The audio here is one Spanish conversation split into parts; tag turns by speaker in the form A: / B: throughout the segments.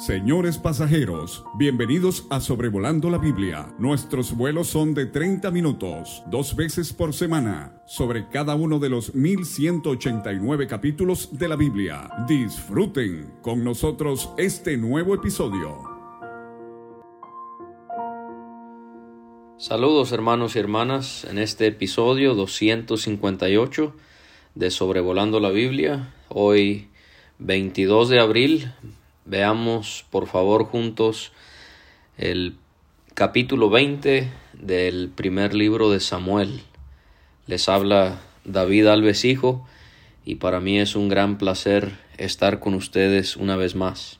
A: Señores pasajeros, bienvenidos a Sobrevolando la Biblia. Nuestros vuelos son de 30 minutos, dos veces por semana, sobre cada uno de los 1189 capítulos de la Biblia. Disfruten con nosotros este nuevo episodio.
B: Saludos hermanos y hermanas en este episodio 258 de Sobrevolando la Biblia. Hoy 22 de abril Veamos por favor juntos el capítulo 20 del primer libro de Samuel. Les habla David Alves Hijo y para mí es un gran placer estar con ustedes una vez más.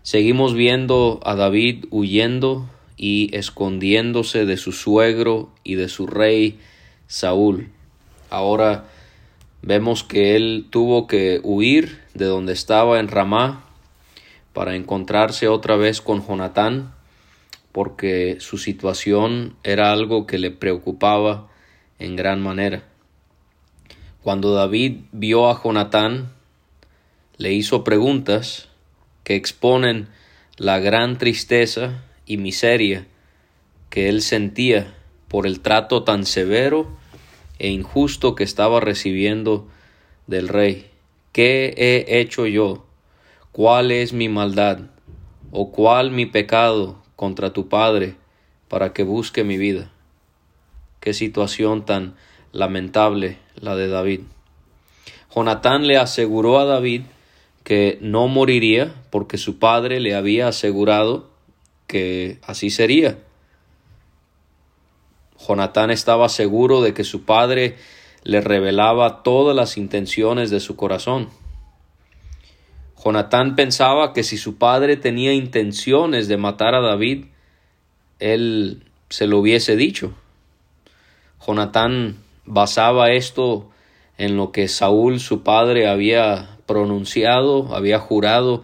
B: Seguimos viendo a David huyendo y escondiéndose de su suegro y de su rey Saúl. Ahora vemos que él tuvo que huir de donde estaba en Ramá para encontrarse otra vez con Jonatán, porque su situación era algo que le preocupaba en gran manera. Cuando David vio a Jonatán, le hizo preguntas que exponen la gran tristeza y miseria que él sentía por el trato tan severo e injusto que estaba recibiendo del rey. ¿Qué he hecho yo ¿Cuál es mi maldad? ¿O cuál mi pecado contra tu Padre para que busque mi vida? Qué situación tan lamentable la de David. Jonatán le aseguró a David que no moriría porque su padre le había asegurado que así sería. Jonatán estaba seguro de que su padre le revelaba todas las intenciones de su corazón. Jonatán pensaba que si su padre tenía intenciones de matar a David, él se lo hubiese dicho. Jonatán basaba esto en lo que Saúl, su padre, había pronunciado, había jurado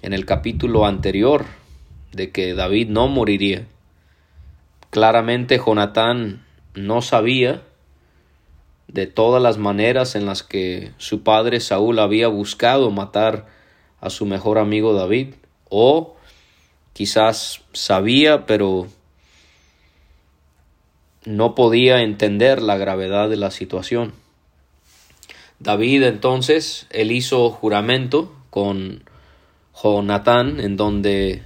B: en el capítulo anterior de que David no moriría. Claramente Jonatán no sabía de todas las maneras en las que su padre Saúl había buscado matar a su mejor amigo David, o quizás sabía, pero no podía entender la gravedad de la situación. David entonces, él hizo juramento con Jonatán, en donde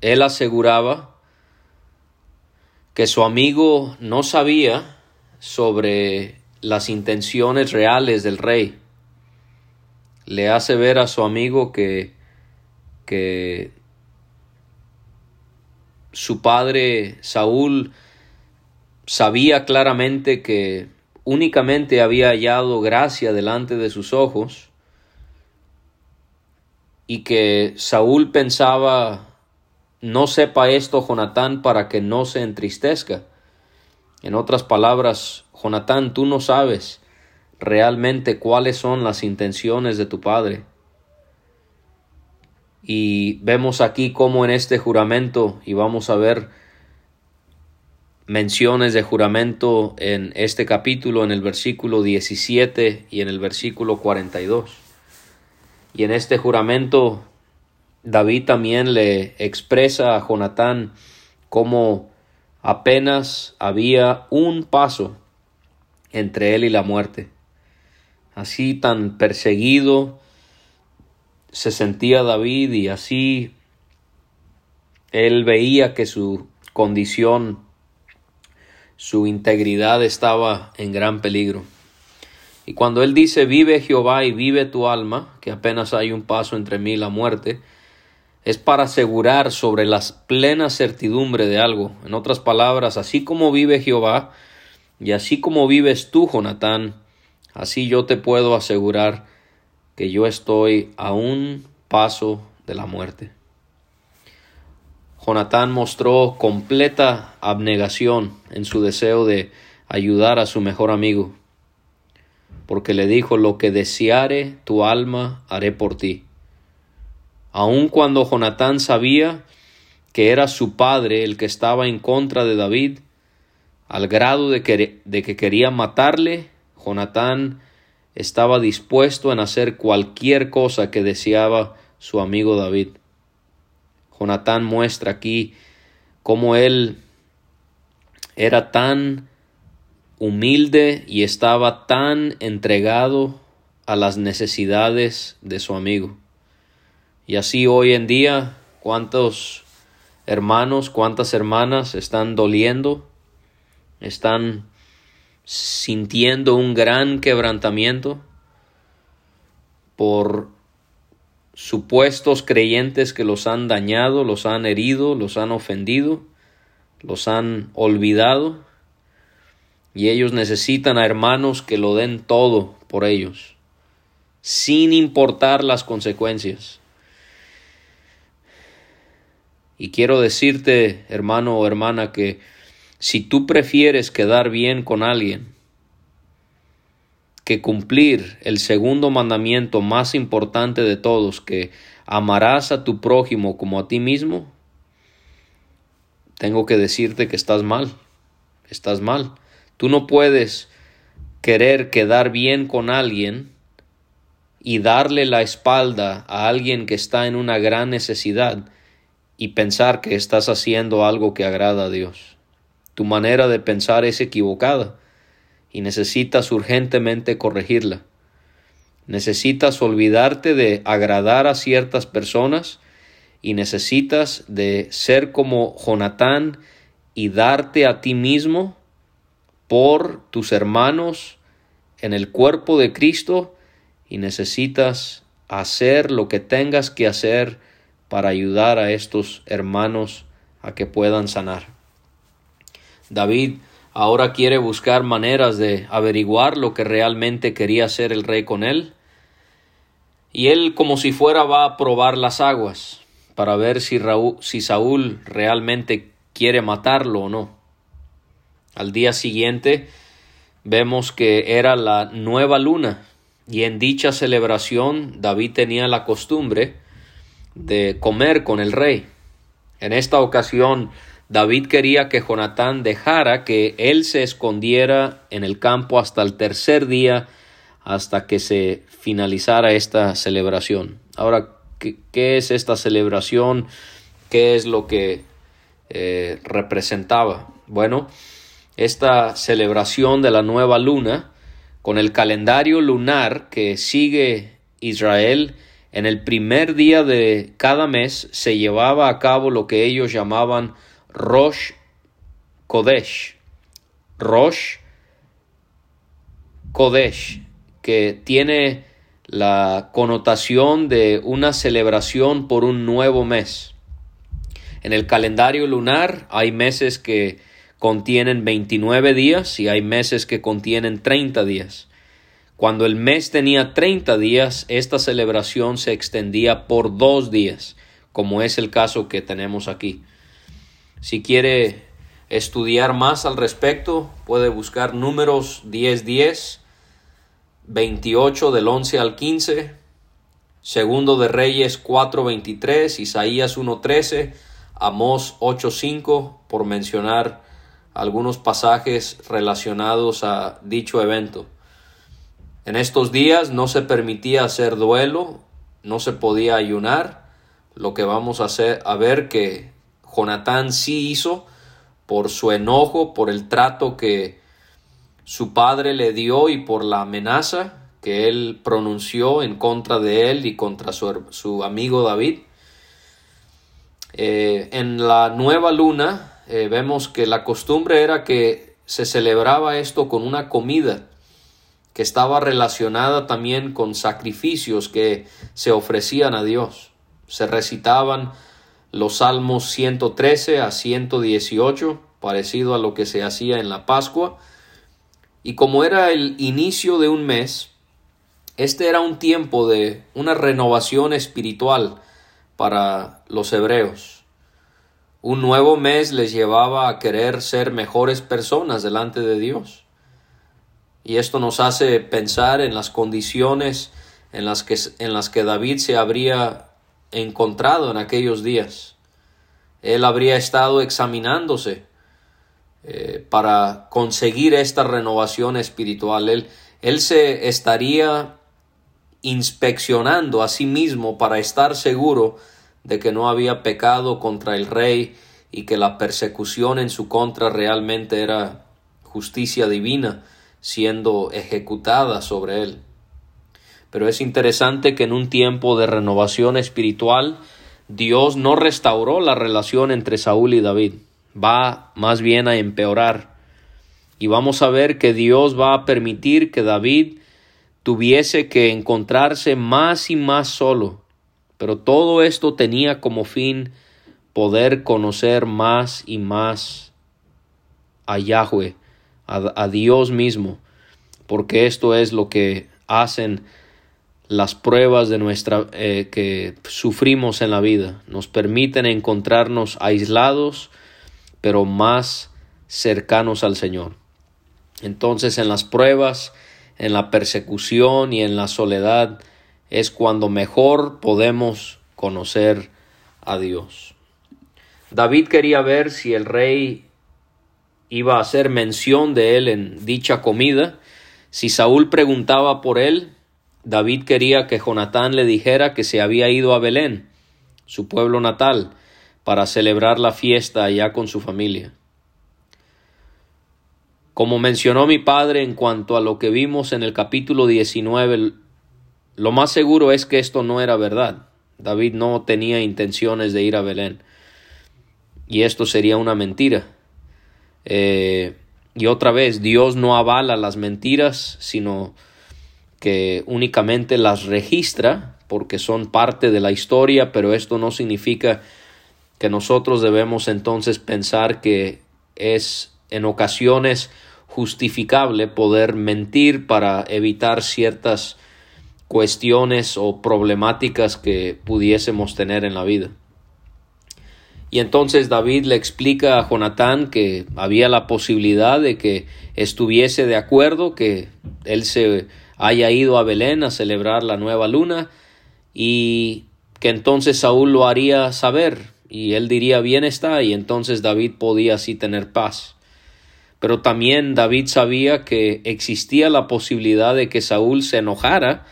B: él aseguraba que su amigo no sabía sobre las intenciones reales del rey. Le hace ver a su amigo que, que su padre Saúl sabía claramente que únicamente había hallado gracia delante de sus ojos y que Saúl pensaba no sepa esto Jonatán para que no se entristezca. En otras palabras, Jonatán, tú no sabes realmente cuáles son las intenciones de tu padre. Y vemos aquí cómo en este juramento, y vamos a ver menciones de juramento en este capítulo, en el versículo 17 y en el versículo 42. Y en este juramento, David también le expresa a Jonatán cómo apenas había un paso entre él y la muerte. Así tan perseguido se sentía David y así él veía que su condición, su integridad estaba en gran peligro. Y cuando él dice, vive Jehová y vive tu alma, que apenas hay un paso entre mí y la muerte, es para asegurar sobre la plena certidumbre de algo. En otras palabras, así como vive Jehová, y así como vives tú, Jonatán, así yo te puedo asegurar que yo estoy a un paso de la muerte. Jonatán mostró completa abnegación en su deseo de ayudar a su mejor amigo, porque le dijo, lo que deseare tu alma haré por ti. Aun cuando Jonatán sabía que era su padre el que estaba en contra de David, al grado de que, de que quería matarle, Jonatán estaba dispuesto en hacer cualquier cosa que deseaba su amigo David. Jonatán muestra aquí cómo él era tan humilde y estaba tan entregado a las necesidades de su amigo. Y así hoy en día, cuántos hermanos, cuántas hermanas están doliendo, están sintiendo un gran quebrantamiento por supuestos creyentes que los han dañado, los han herido, los han ofendido, los han olvidado, y ellos necesitan a hermanos que lo den todo por ellos, sin importar las consecuencias. Y quiero decirte, hermano o hermana, que si tú prefieres quedar bien con alguien que cumplir el segundo mandamiento más importante de todos, que amarás a tu prójimo como a ti mismo, tengo que decirte que estás mal, estás mal. Tú no puedes querer quedar bien con alguien y darle la espalda a alguien que está en una gran necesidad y pensar que estás haciendo algo que agrada a Dios. Tu manera de pensar es equivocada y necesitas urgentemente corregirla. Necesitas olvidarte de agradar a ciertas personas y necesitas de ser como Jonatán y darte a ti mismo por tus hermanos en el cuerpo de Cristo y necesitas hacer lo que tengas que hacer para ayudar a estos hermanos a que puedan sanar. David ahora quiere buscar maneras de averiguar lo que realmente quería hacer el rey con él. Y él como si fuera va a probar las aguas para ver si, si Saúl realmente quiere matarlo o no. Al día siguiente vemos que era la nueva luna y en dicha celebración David tenía la costumbre de comer con el rey. En esta ocasión, David quería que Jonatán dejara que él se escondiera en el campo hasta el tercer día, hasta que se finalizara esta celebración. Ahora, ¿qué, es esta celebración? ¿Qué es lo que eh, representaba? Bueno, esta celebración de la nueva luna, con el calendario lunar que sigue Israel, en el primer día de cada mes se llevaba a cabo lo que ellos llamaban Rosh Kodesh. Rosh Kodesh, que tiene la connotación de una celebración por un nuevo mes. En el calendario lunar hay meses que contienen 29 días y hay meses que contienen 30 días. Cuando el mes tenía 30 días, esta celebración se extendía por dos días, como es el caso que tenemos aquí. Si quiere estudiar más al respecto, puede buscar números 1010, 28 del 11 al 15, segundo de Reyes 4.23, Isaías 1.13, Amós 8.5, por mencionar algunos pasajes relacionados a dicho evento. En estos días no se permitía hacer duelo, no se podía ayunar, lo que vamos a, hacer, a ver que Jonatán sí hizo por su enojo, por el trato que su padre le dio y por la amenaza que él pronunció en contra de él y contra su, amigo David. Eh, en la nueva luna eh, vemos que la costumbre era que se celebraba esto con una comida que estaba relacionada también con sacrificios que se ofrecían a Dios. Se recitaban los salmos 113 a 118, parecido a lo que se hacía en la Pascua, y como era el inicio de un mes, este era un tiempo de una renovación espiritual para los hebreos. Un nuevo mes les llevaba a querer ser mejores personas delante de Dios. Y esto nos hace pensar en las condiciones en las que, en las que David se habría encontrado en aquellos días. Él habría estado examinándose eh, para conseguir esta renovación espiritual. Él, él se estaría inspeccionando a sí mismo para estar seguro de que no había pecado contra el rey y que la persecución en su contra realmente era justicia divina siendo ejecutada sobre él. Pero es interesante que en un tiempo de renovación espiritual Dios no restauró la relación entre Saúl y David, va más bien a empeorar. Y vamos a ver que Dios va a permitir que David tuviese que encontrarse más y más solo. Pero todo esto tenía como fin poder conocer más y más a Yahweh, a, Dios mismo, porque esto es lo que hacen las pruebas de nuestra eh, que sufrimos en la vida. Nos permiten encontrarnos aislados, pero más cercanos al Señor. Entonces en las pruebas, en la persecución y en la soledad es cuando mejor podemos conocer a Dios. David quería ver si el rey iba a hacer mención de él en dicha comida. Si Saúl preguntaba por él, David quería que Jonatán le dijera que se había ido a Belén, su pueblo natal, para celebrar la fiesta allá con su familia. Como mencionó mi padre en cuanto a lo que vimos en el capítulo 19, lo más seguro es que esto no era verdad. David no tenía intenciones de ir a Belén. Y esto sería una mentira. Eh, y otra vez, Dios no avala las mentiras, sino que únicamente las registra porque son parte de la historia, pero esto no significa que nosotros debemos entonces pensar que es en ocasiones justificable poder mentir para evitar ciertas cuestiones o problemáticas que pudiésemos tener en la vida. Y entonces David le explica a Jonatán que había la posibilidad de que estuviese de acuerdo, que él se haya ido a Belén a celebrar la nueva luna y que entonces Saúl lo haría saber y él diría bien está y entonces David podía así tener paz. Pero también David sabía que existía la posibilidad de que Saúl se enojara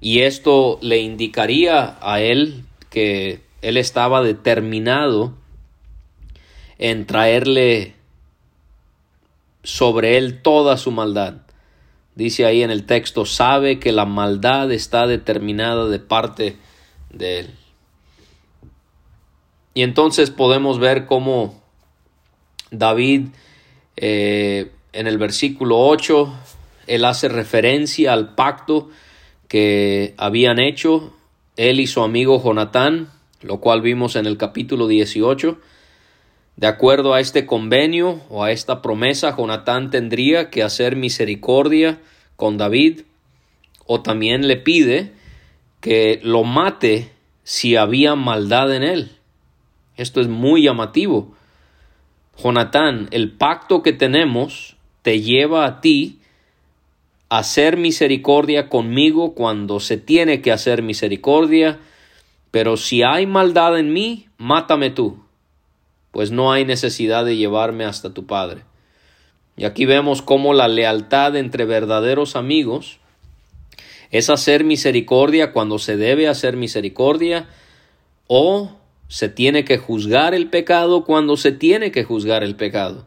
B: y esto le indicaría a él que él estaba determinado en traerle sobre él toda su maldad. Dice ahí en el texto, sabe que la maldad está determinada de parte de él. Y entonces podemos ver cómo David eh, en el versículo 8, él hace referencia al pacto que habían hecho él y su amigo Jonatán, lo cual vimos en el capítulo 18. De acuerdo a este convenio o a esta promesa, Jonatán tendría que hacer misericordia con David o también le pide que lo mate si había maldad en él. Esto es muy llamativo. Jonatán, el pacto que tenemos te lleva a ti a hacer misericordia conmigo cuando se tiene que hacer misericordia, pero si hay maldad en mí, mátame tú, pues no hay necesidad de llevarme hasta tu Padre. Y aquí vemos cómo la lealtad entre verdaderos amigos es hacer misericordia cuando se debe hacer misericordia o se tiene que juzgar el pecado cuando se tiene que juzgar el pecado.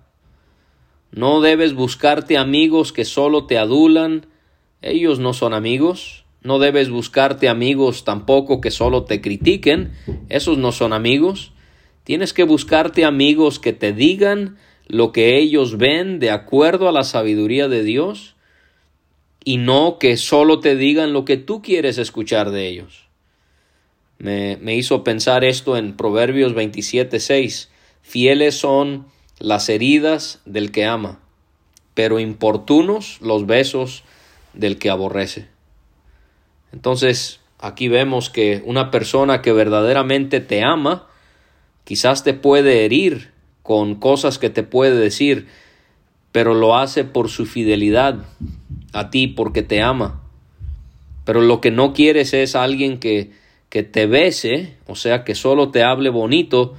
B: No debes buscarte amigos que solo te adulan, ellos no son amigos. No debes buscarte amigos tampoco que solo te critiquen, esos no son amigos. Tienes que buscarte amigos que te digan lo que ellos ven de acuerdo a la sabiduría de Dios y no que solo te digan lo que tú quieres escuchar de ellos. Me, hizo pensar esto en Proverbios 27.6. Fieles son las heridas del que ama, pero importunos los besos del que aborrece. Entonces, aquí vemos que una persona que verdaderamente te ama, quizás te puede herir con cosas que te puede decir, pero lo hace por su fidelidad a ti, porque te ama. Pero lo que no quieres es alguien que que te bese, o sea, que solo te hable bonito,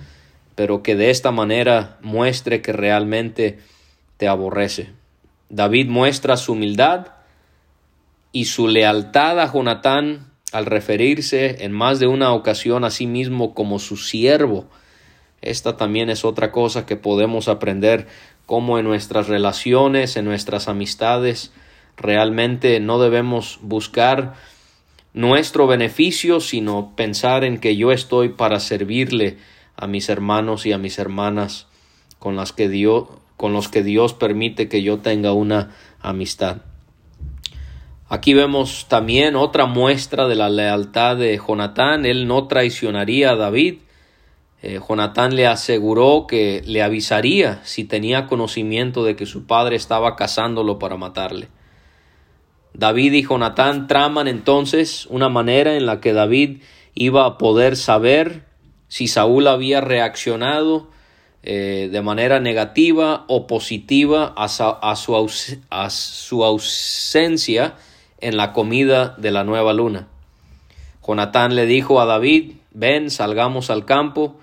B: pero que de esta manera muestre que realmente te aborrece. David muestra su humildad y su lealtad a Jonatán al referirse en más de una ocasión a sí mismo como su siervo. Esta también es otra cosa que podemos aprender cómo en nuestras relaciones, en nuestras amistades, realmente no debemos buscar nuestro beneficio, sino pensar en que yo estoy para servirle a mis hermanos y a mis hermanas con las que Dios con los que Dios permite que yo tenga una amistad. Aquí vemos también otra muestra de la lealtad de Jonatán. Él no traicionaría a David. Eh, Jonatán le aseguró que le avisaría si tenía conocimiento de que su padre estaba cazándolo para matarle. David y Jonatán traman entonces una manera en la que David iba a poder saber si Saúl había reaccionado eh, de manera negativa o positiva a, su, a su ausencia en la comida de la nueva luna. Jonatán le dijo a David, ven, salgamos al campo,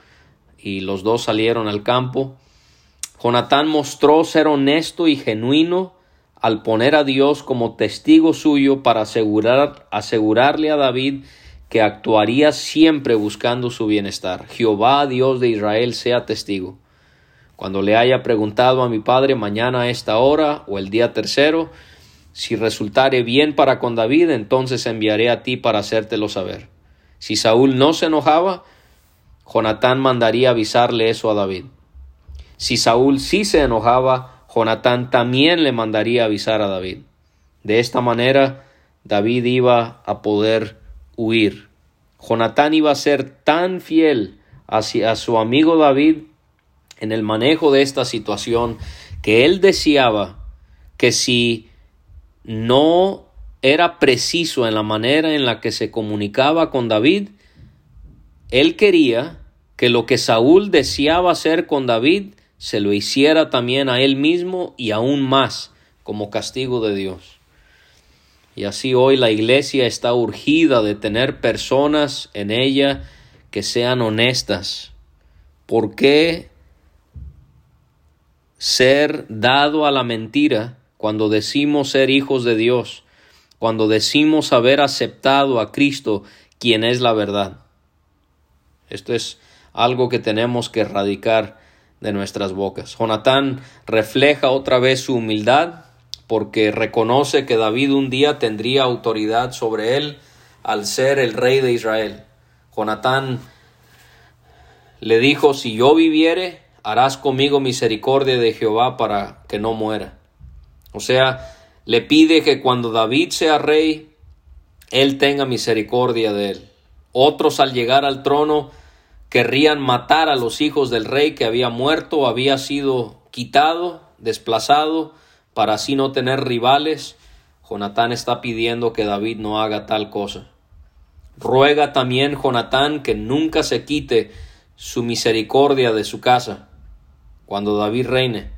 B: y los dos salieron al campo. Jonatán mostró ser honesto y genuino al poner a Dios como testigo suyo para asegurar, asegurarle a David que actuaría siempre buscando su bienestar. Jehová, Dios de Israel, sea testigo. Cuando le haya preguntado a mi padre mañana a esta hora o el día tercero, si resultare bien para con David, entonces enviaré a ti para hacértelo saber. Si Saúl no se enojaba, Jonatán mandaría avisarle eso a David. Si Saúl sí se enojaba, Jonatán también le mandaría avisar a David. De esta manera, David iba a poder huir. Jonatán iba a ser tan fiel hacia su amigo David en el manejo de esta situación que él deseaba que si no era preciso en la manera en la que se comunicaba con David, él quería que lo que Saúl deseaba hacer con David se lo hiciera también a él mismo y aún más como castigo de Dios. Y así hoy la iglesia está urgida de tener personas en ella que sean honestas. ¿Por qué ser dado a la mentira cuando decimos ser hijos de Dios, cuando decimos haber aceptado a Cristo, quien es la verdad. Esto es algo que tenemos que erradicar de nuestras bocas. Jonatán refleja otra vez su humildad porque reconoce que David un día tendría autoridad sobre él al ser el rey de Israel. Jonatán le dijo, si yo viviere, harás conmigo misericordia de Jehová para que no muera. O sea, le pide que cuando David sea rey, él tenga misericordia de él. Otros al llegar al trono querrían matar a los hijos del rey que había muerto, había sido quitado, desplazado, para así no tener rivales. Jonatán está pidiendo que David no haga tal cosa. Ruega también Jonatán que nunca se quite su misericordia de su casa cuando David reine.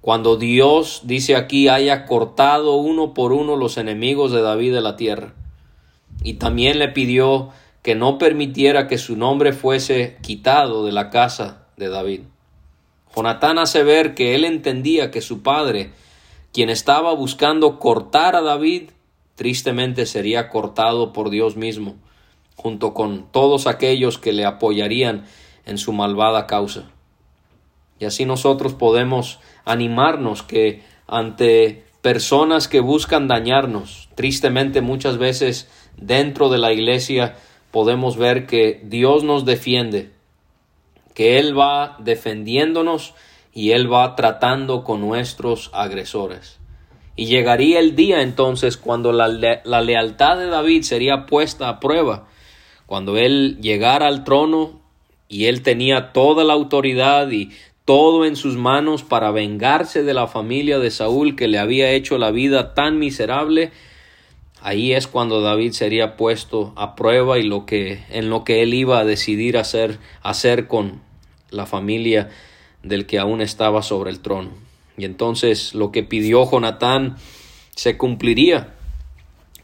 B: Cuando Dios, dice aquí, haya cortado uno por uno los enemigos de David de la tierra. Y también le pidió que no permitiera que su nombre fuese quitado de la casa de David. Jonatán hace ver que él entendía que su padre, quien estaba buscando cortar a David, tristemente sería cortado por Dios mismo, junto con todos aquellos que le apoyarían en su malvada causa. Y así nosotros podemos animarnos que ante personas que buscan dañarnos, tristemente muchas veces dentro de la iglesia podemos ver que Dios nos defiende, que Él va defendiéndonos y Él va tratando con nuestros agresores. Y llegaría el día entonces cuando la, la, lealtad de David sería puesta a prueba, cuando Él llegara al trono y Él tenía toda la autoridad y todo en sus manos para vengarse de la familia de Saúl que le había hecho la vida tan miserable, ahí es cuando David sería puesto a prueba y lo que en lo que él iba a decidir hacer hacer con la familia del que aún estaba sobre el trono. Y entonces lo que pidió Jonatán se cumpliría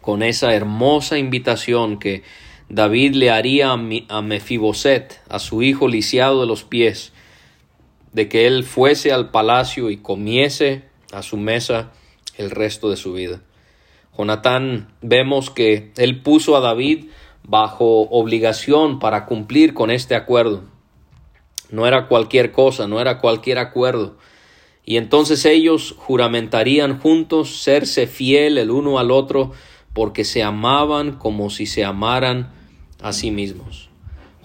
B: con esa hermosa invitación que David le haría a Mefiboset, a su hijo lisiado de los pies, de que él fuese al palacio y comiese a su mesa el resto de su vida. Jonatán vemos que él puso a David bajo obligación para cumplir con este acuerdo. No era cualquier cosa, no era cualquier acuerdo. Y entonces ellos juramentarían juntos serse fiel el uno al otro porque se amaban como si se amaran a sí mismos.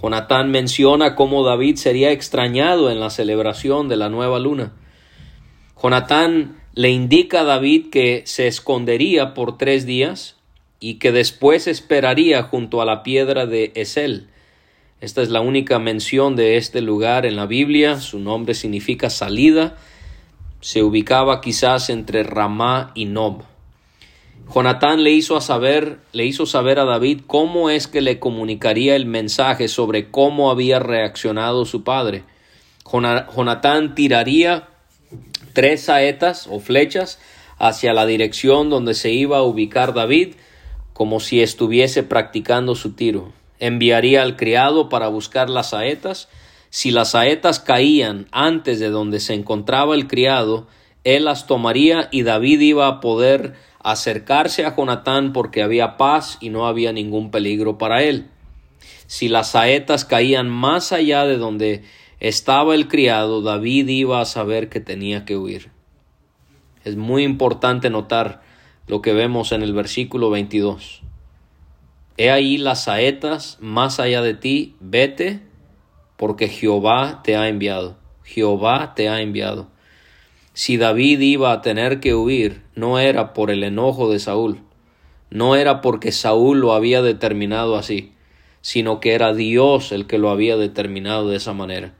B: Jonatán menciona cómo David sería extrañado en la celebración de la nueva luna. Jonatán le indica a David que se escondería por tres días y que después esperaría junto a la piedra de Esel. Esta es la única mención de este lugar en la Biblia. Su nombre significa salida. Se ubicaba quizás entre Ramá y Nob. Jonatán le hizo, a saber, le hizo saber a David cómo es que le comunicaría el mensaje sobre cómo había reaccionado su padre. Jonatán tiraría tres saetas o flechas hacia la dirección donde se iba a ubicar David, como si estuviese practicando su tiro. Enviaría al criado para buscar las saetas. Si las saetas caían antes de donde se encontraba el criado, él las tomaría y David iba a poder acercarse a Jonatán porque había paz y no había ningún peligro para él. Si las saetas caían más allá de donde estaba el criado, David iba a saber que tenía que huir. Es muy importante notar lo que vemos en el versículo 22. He ahí las saetas más allá de ti, vete, porque Jehová te ha enviado. Jehová te ha enviado. Si David iba a tener que huir, no era por el enojo de Saúl, no era porque Saúl lo había determinado así, sino que era Dios el que lo había determinado de esa manera.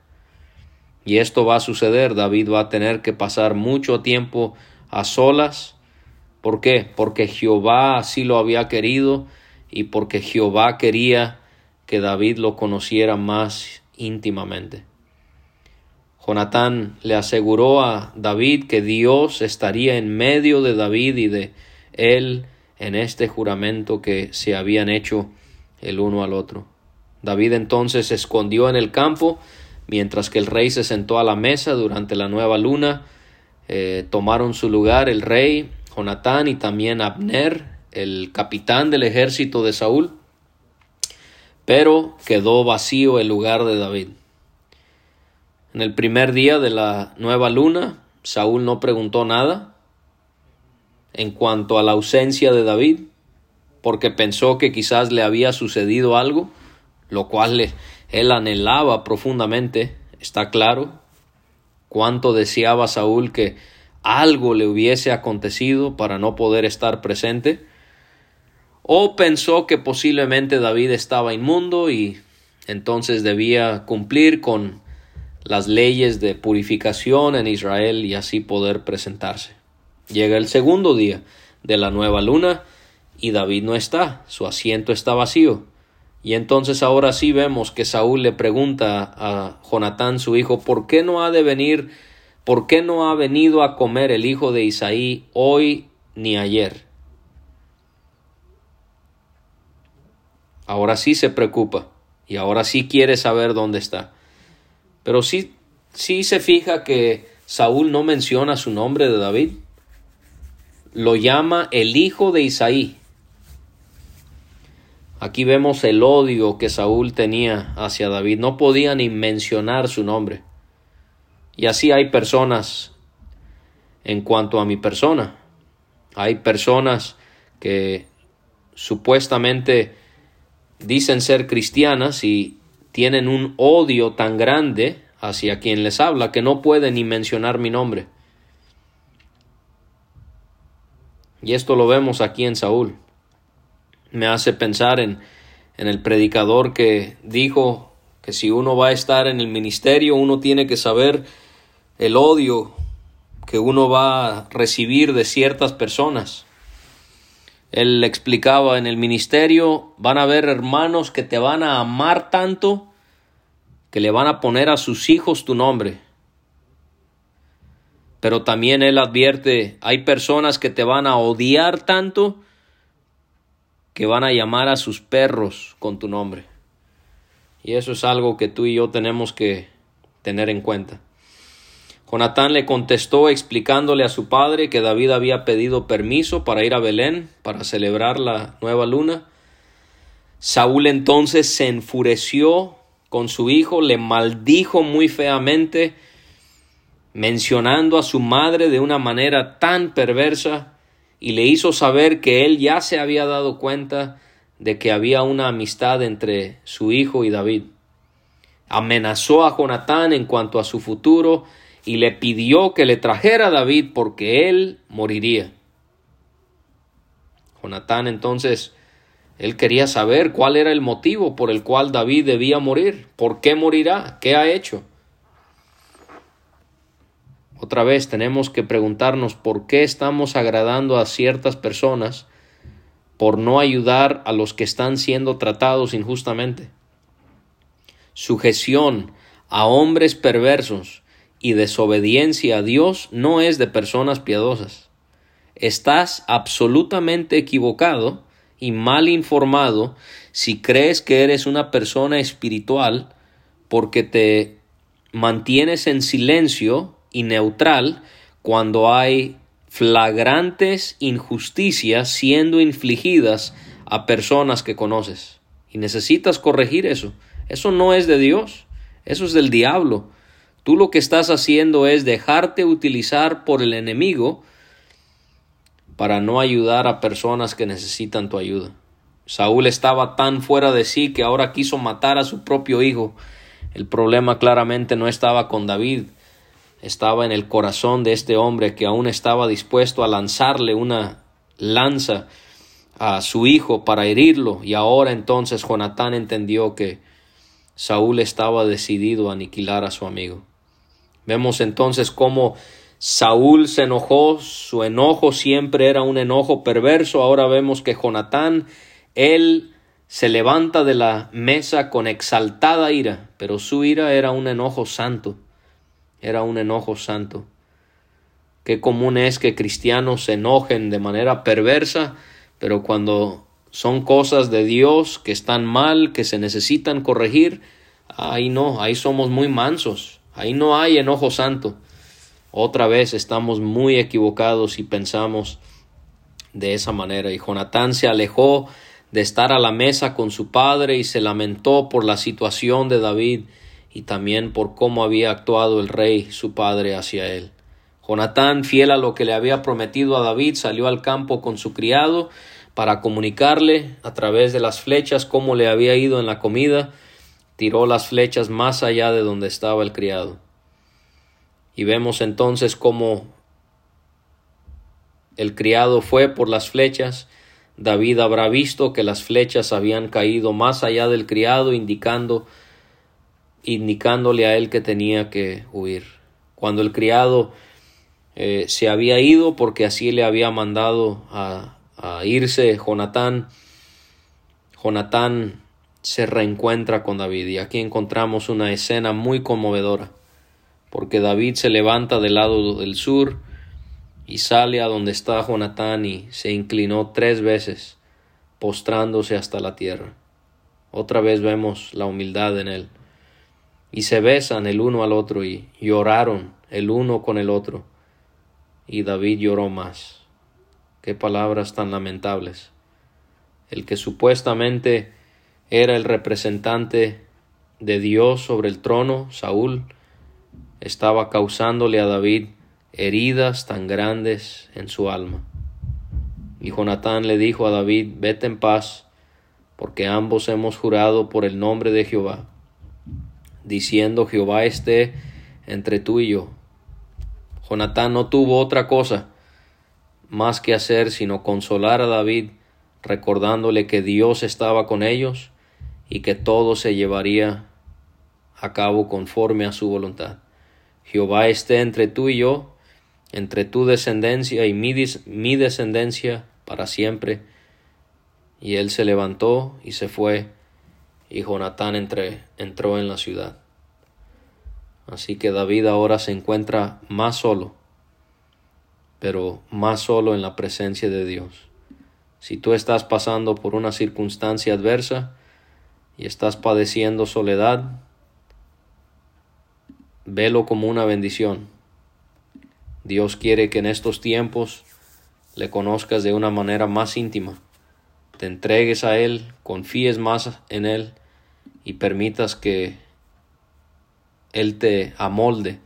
B: Y esto va a suceder, David va a tener que pasar mucho tiempo a solas. ¿Por qué? Porque Jehová así lo había querido y porque Jehová quería que David lo conociera más íntimamente. Jonatán le aseguró a David que Dios estaría en medio de David y de él en este juramento que se habían hecho el uno al otro. David entonces se escondió en el campo Mientras que el rey se sentó a la mesa durante la nueva luna, eh, tomaron su lugar el rey, Jonatán y también Abner, el capitán del ejército de Saúl, pero quedó vacío el lugar de David. En el primer día de la nueva luna, Saúl no preguntó nada en cuanto a la ausencia de David, porque pensó que quizás le había sucedido algo, lo cual le, él anhelaba profundamente, está claro, cuánto deseaba Saúl que algo le hubiese acontecido para no poder estar presente, o pensó que posiblemente David estaba inmundo y entonces debía cumplir con las leyes de purificación en Israel y así poder presentarse. Llega el segundo día de la nueva luna y David no está, su asiento está vacío. Y entonces ahora sí vemos que Saúl le pregunta a Jonatán su hijo, ¿por qué no ha de venir, por qué no ha venido a comer el hijo de Isaí hoy ni ayer? Ahora sí se preocupa y ahora sí quiere saber dónde está. Pero sí, sí se fija que Saúl no menciona su nombre de David. Lo llama el hijo de Isaí. Aquí vemos el odio que Saúl tenía hacia David. No podía ni mencionar su nombre. Y así hay personas en cuanto a mi persona. Hay personas que supuestamente dicen ser cristianas y tienen un odio tan grande hacia quien les habla que no pueden ni mencionar mi nombre. Y esto lo vemos aquí en Saúl me hace pensar en, en el predicador que dijo que si uno va a estar en el ministerio, uno tiene que saber el odio que uno va a recibir de ciertas personas. Él explicaba en el ministerio van a haber hermanos que te van a amar tanto que le van a poner a sus hijos tu nombre. Pero también él advierte, hay personas que te van a odiar tanto que van a llamar a sus perros con tu nombre. Y eso es algo que tú y yo tenemos que tener en cuenta. Jonatán le contestó explicándole a su padre que David había pedido permiso para ir a Belén para celebrar la nueva luna. Saúl entonces se enfureció con su hijo, le maldijo muy feamente, mencionando a su madre de una manera tan perversa, y le hizo saber que él ya se había dado cuenta de que había una amistad entre su hijo y David. Amenazó a Jonatán en cuanto a su futuro y le pidió que le trajera a David porque él moriría. Jonatán entonces, él quería saber cuál era el motivo por el cual David debía morir, por qué morirá, qué ha hecho. Otra vez tenemos que preguntarnos por qué estamos agradando a ciertas personas por no ayudar a los que están siendo tratados injustamente. Sujeción a hombres perversos y desobediencia a Dios no es de personas piadosas. Estás absolutamente equivocado y mal informado si crees que eres una persona espiritual porque te mantienes en silencio y neutral cuando hay flagrantes injusticias siendo infligidas a personas que conoces. Y necesitas corregir eso. Eso no es de Dios, eso es del diablo. Tú lo que estás haciendo es dejarte utilizar por el enemigo para no ayudar a personas que necesitan tu ayuda. Saúl estaba tan fuera de sí que ahora quiso matar a su propio hijo. El problema claramente no estaba con David, estaba en el corazón de este hombre que aún estaba dispuesto a lanzarle una lanza a su hijo para herirlo. Y ahora entonces Jonatán entendió que Saúl estaba decidido a aniquilar a su amigo. Vemos entonces cómo Saúl se enojó, su enojo siempre era un enojo perverso, ahora vemos que Jonatán, él se levanta de la mesa con exaltada ira, pero su ira era un enojo santo, era un enojo santo. Qué común es que cristianos se enojen de manera perversa, pero cuando son cosas de Dios que están mal, que se necesitan corregir, ahí no, ahí somos muy mansos, Ahí no hay enojo santo. Otra vez estamos muy equivocados y pensamos de esa manera. Y Jonatán se alejó de estar a la mesa con su padre y se lamentó por la situación de David y también por cómo había actuado el rey, su padre, hacia él. Jonatán, fiel a lo que le había prometido a David, salió al campo con su criado para comunicarle a través de las flechas cómo le había ido en la comida tiró las flechas más allá de donde estaba el criado. Y vemos entonces cómo el criado fue por las flechas, David habrá visto que las flechas habían caído más allá del criado, indicando indicándole a él que tenía que huir. Cuando el criado eh, se había ido, porque así le había mandado a, a irse Jonatán, Jonatán se reencuentra con David y aquí encontramos una escena muy conmovedora porque David se levanta del lado del sur y sale a donde está Jonatán y se inclinó tres veces postrándose hasta la tierra. Otra vez vemos la humildad en él. Y se besan el uno al otro y lloraron el uno con el otro. Y David lloró más. Qué palabras tan lamentables. El que supuestamente era el representante de Dios sobre el trono, Saúl, estaba causándole a David heridas tan grandes en su alma. Y Jonatán le dijo a David, vete en paz, porque ambos hemos jurado por el nombre de Jehová, diciendo Jehová esté entre tú y yo. Jonatán no tuvo otra cosa más que hacer sino consolar a David, recordándole que Dios estaba con ellos y que todo se llevaría a cabo conforme a su voluntad. Jehová esté entre tú y yo, entre tu descendencia y mi, mi descendencia para siempre. Y él se levantó y se fue, y Jonatán entró en la ciudad. Así que David ahora se encuentra más solo, pero más solo en la presencia de Dios. Si tú estás pasando por una circunstancia adversa, y estás padeciendo soledad, velo como una bendición, Dios quiere que en estos tiempos le conozcas de una manera más íntima, te entregues a Él, confíes más en Él y permitas que Él te amolde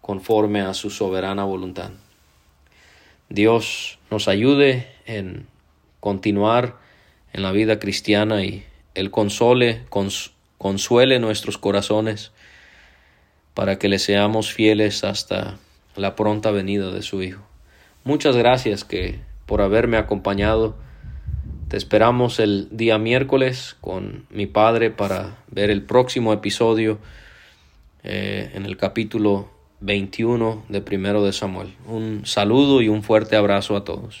B: conforme a su soberana voluntad. Dios nos ayude en continuar en la vida cristiana y Él console, consuele nuestros corazones para que le seamos fieles hasta la pronta venida de su Hijo. Muchas gracias que por haberme acompañado. Te esperamos el día miércoles con mi padre para ver el próximo episodio eh, en el capítulo 21 de Primero de Samuel. Un saludo y un fuerte abrazo a todos.